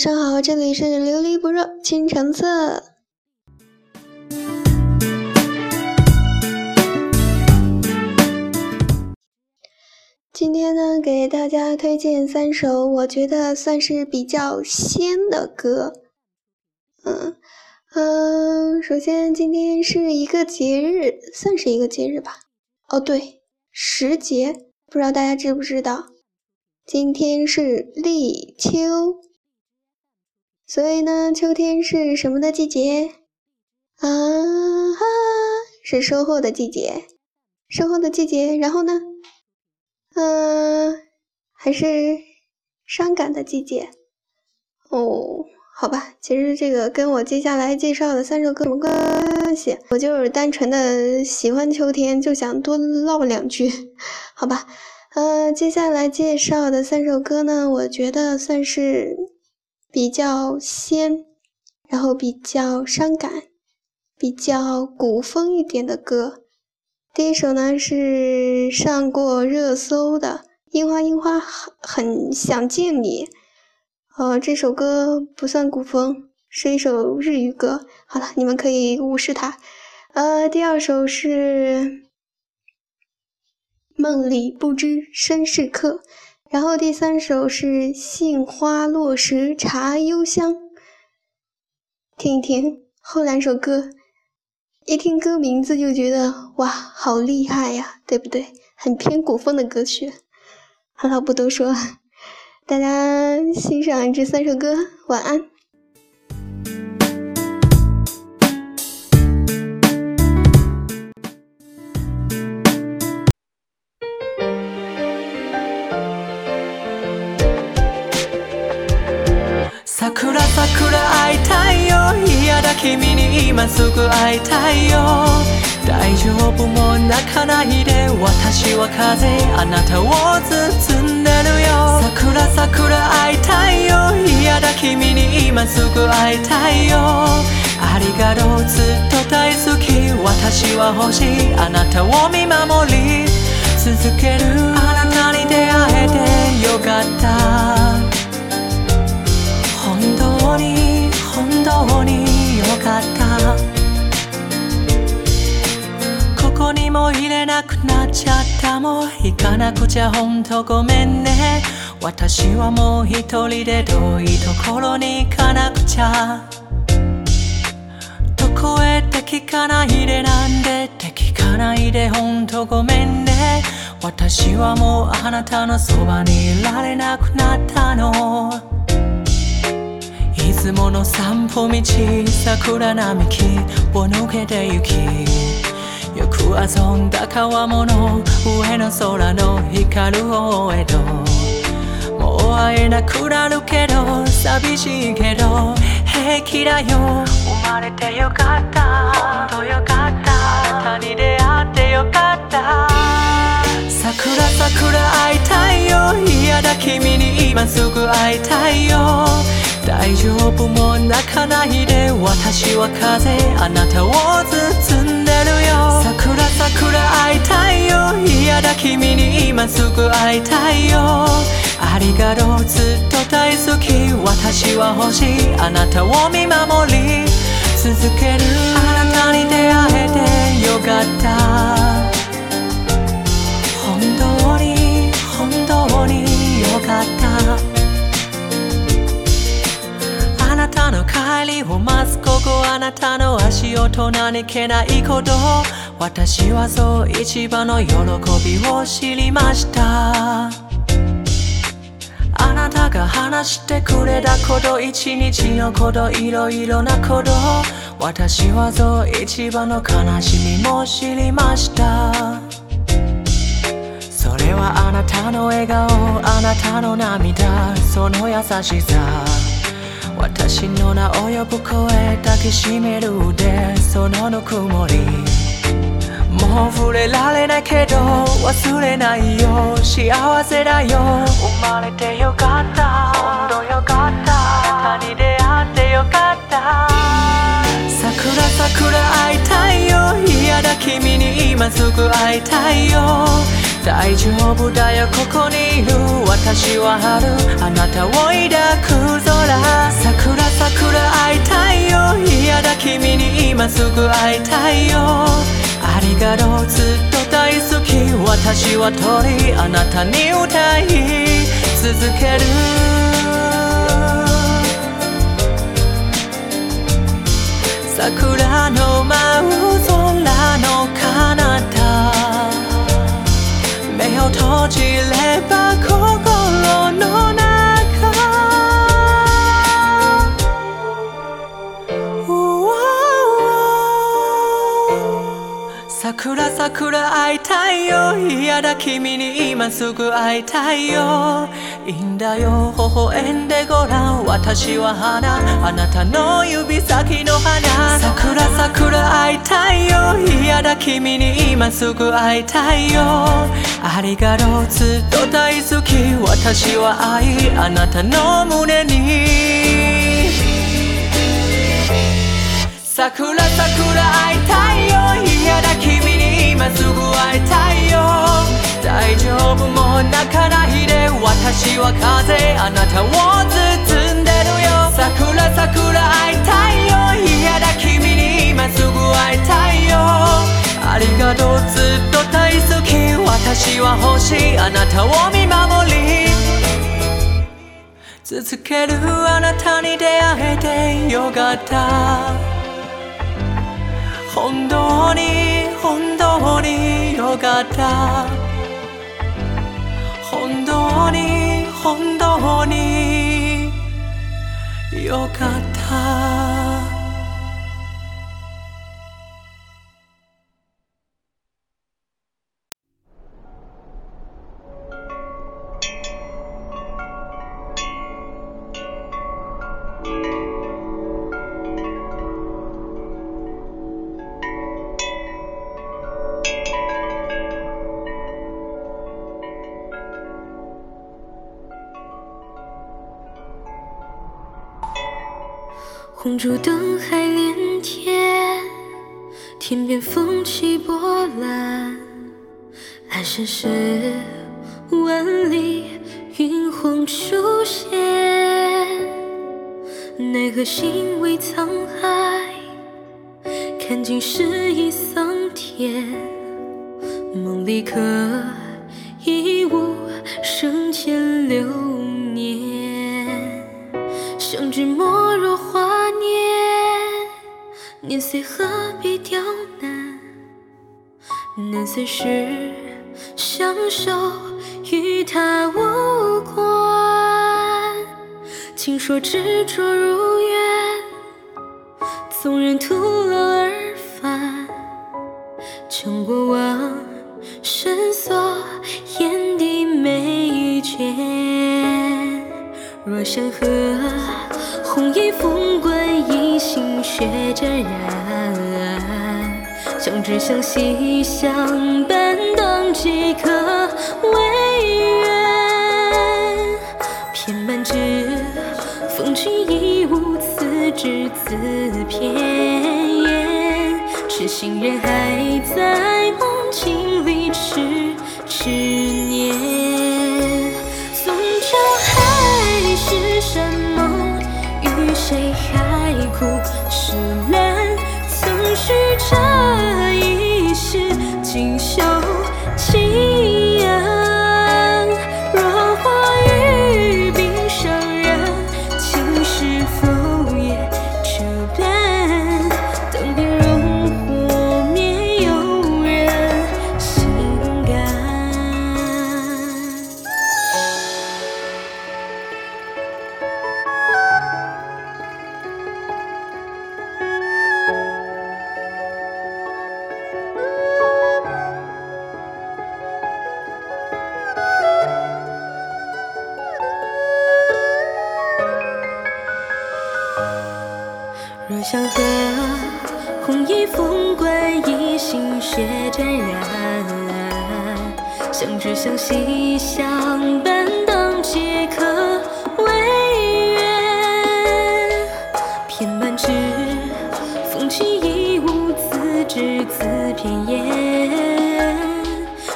晚上好，这里是《琉璃不热倾城色》。今天呢，给大家推荐三首我觉得算是比较仙的歌。嗯嗯，首先今天是一个节日，算是一个节日吧。哦对，时节，不知道大家知不知道，今天是立秋。所以呢，秋天是什么的季节啊？哈，是收获的季节，收获的季节。然后呢，嗯，还是伤感的季节哦。好吧，其实这个跟我接下来介绍的三首歌没关系，我就是单纯的喜欢秋天，就想多唠两句。好吧，呃，接下来介绍的三首歌呢，我觉得算是。比较仙，然后比较伤感，比较古风一点的歌。第一首呢是上过热搜的《樱花樱花很很想见你》，呃，这首歌不算古风，是一首日语歌。好了，你们可以无视它。呃，第二首是《梦里不知身是客》。然后第三首是《杏花落时茶幽香》，听一听。后两首歌，一听歌名字就觉得哇，好厉害呀，对不对？很偏古风的歌曲，好了，不多说了，大家欣赏这三首歌，晚安。すぐ会いたいよ大丈夫も泣かないで私は風あなたを包んでるよ桜桜会いたいよ嫌だ君に今すぐ会いたいよありがとうずっと大好き私は欲しいあなたを見守り続けるあなたに出会えてよかった本当に本当によかったここにも入れなくなっちゃったもう行かなくちゃほんとごめんね私はもう一人で遠いところに行かなくちゃどこへって聞かないでなんでって聞かないでほんとごめんね私はもうあなたのそばにいられなくなったのつもの散歩道桜並木を抜けてゆきよく遊んだ川もの上の空の光る大江戸もう会えなくなるけど寂しいけど平気だよ生まれてよかった本当よかったに出会よかった桜桜会いたいよ嫌だ君に今すぐ会いたいよ大丈夫も泣かないで私は風あなたを包んでるよ桜桜会いたいよ嫌だ君に今すぐ会いたいよありがとうずっと大好き私は欲しいあなたを見守り続けるあなたに出会えてよかった本当に本当によかったあなたの帰りを待つここあなたの足音何気ないこと私はそう一番の喜びを知りましたたが話してくれたこと一日のこといろいろなこと私はぞ一番の悲しみも知りましたそれはあなたの笑顔あなたの涙その優しさ私の名を呼ぶ声抱きしめる腕そのぬくもり触れられないけど忘れないよ幸せだよ生まれてよかった本当よかったあなたに出会ってよかった桜桜会いたいよ嫌だ君に今すぐ会いたいよ大丈夫だよここにいる私は春あなたを抱く空桜桜会いたいよ嫌だ君に今すぐ会いたいよだろうずっと大好き私は鳥あなたに歌い続ける桜の舞う空の彼方目を閉じれば心のた君に今すぐ会いたいよいいんだよ微笑んでごらん私は花あなたの指先の花桜桜会いたいよ嫌だ君に今すぐ会いたいよありがとうずっと大好き私は愛あなたの胸に桜桜会いたいよ嫌だ君に今すぐ会いたいよ大丈夫も泣かないで私は風あなたを包んでるよ桜桜会いたいよ嫌だ君に今すぐ会いたいよありがとうずっと大好き私は欲しいあなたを見守り続けるあなたに出会えてよかった本当に本当によかった本当に本当によかった红烛灯海连天，天边风起波澜，阑珊时万里云红初现。奈何心为沧海，看尽世已桑田，梦里可一无生前流年，相知莫若。年岁何必刁难？难随是相守，与他无关。听说执着如愿，纵然徒劳而返。将过往深锁眼底眉间。若山河红衣风光。心血沾染，相知相惜相伴，等几可未圆。偏满纸风起已无此纸此偏言，痴心人还在梦境里痴痴念。纵教海誓山盟与谁言？相惜相伴，当皆可为愿。偏满纸风起一无自执字片言。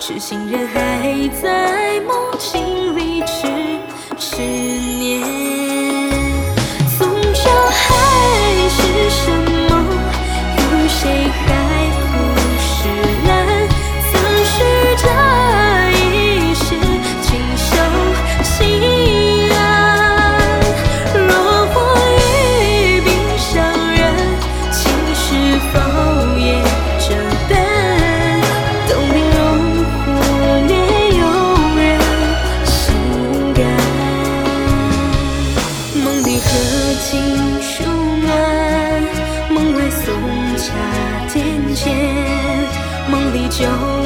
痴心人还。就。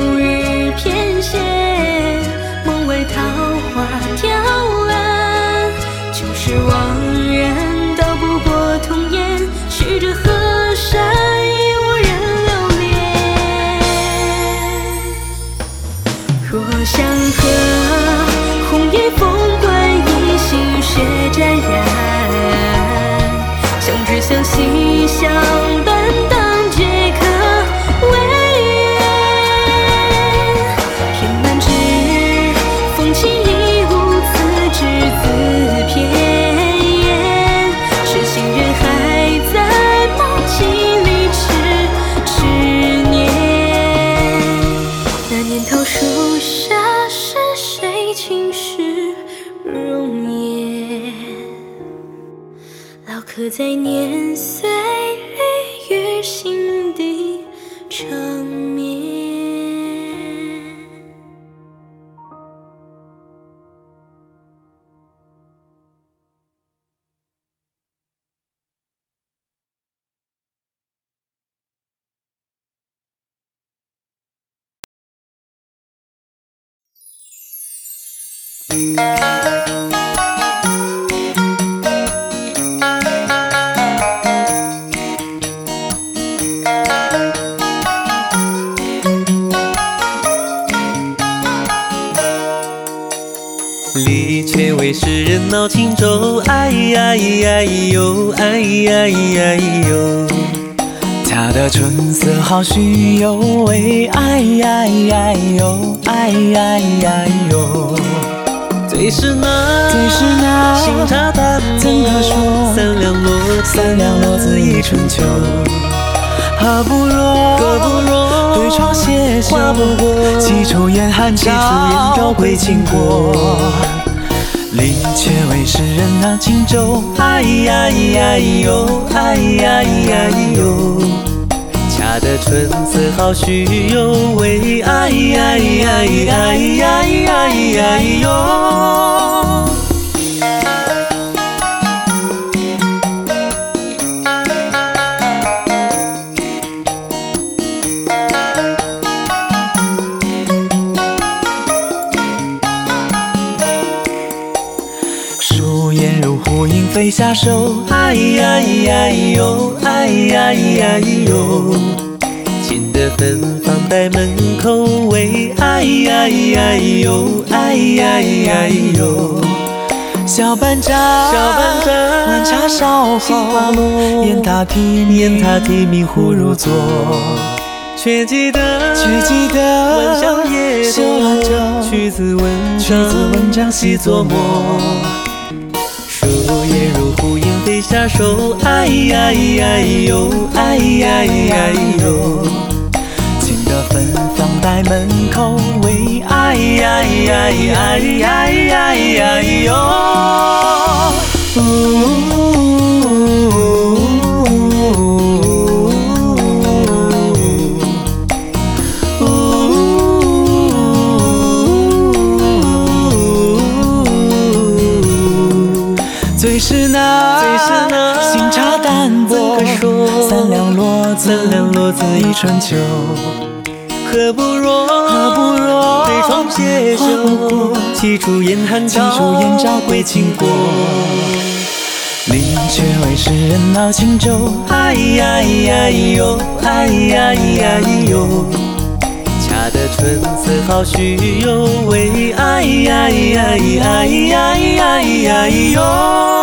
离却为世人闹情舟，哎呀哎哎呦，哎哎咿呦。恰的春色好许游，喂，哎哎哎呀咿哎哎最是那新茶淡，怎可说三两落？三两落子一春秋。何不若对窗写？画不过几处烟寒照，几处归轻过。临却为诗人那轻舟，哎呀咿呀咿哟，哎呀咿呀咿呦。的春色好，许有为爱，哎呀咿呀咿呦。疏烟如蝴蝶飞下梢，哎呀咿呀咿呦，哎呀咿呀咿呦。门房在门口，喂！哎呀咿呀咿哎呀咿呀咿呦。小班长，晚茶烧好，砚台提名，砚台题名，壶如座。却记得，晚上夜读，曲子文章，曲子文章细琢磨。树叶如蝴飞下手，哎呀咿呀咿哟。哎呀咿呀咿呦。芬芳在门口，为爱。最是那新茶淡，怎可说三两落子，一春秋。何不若对床携手？岂出燕赵归秦国？你却为世人恼青州。哎呀咿呀咿哟，哎呀咿呀咿哟。恰得春色好须为哎呀咿呀咿，哎呀咿呀咿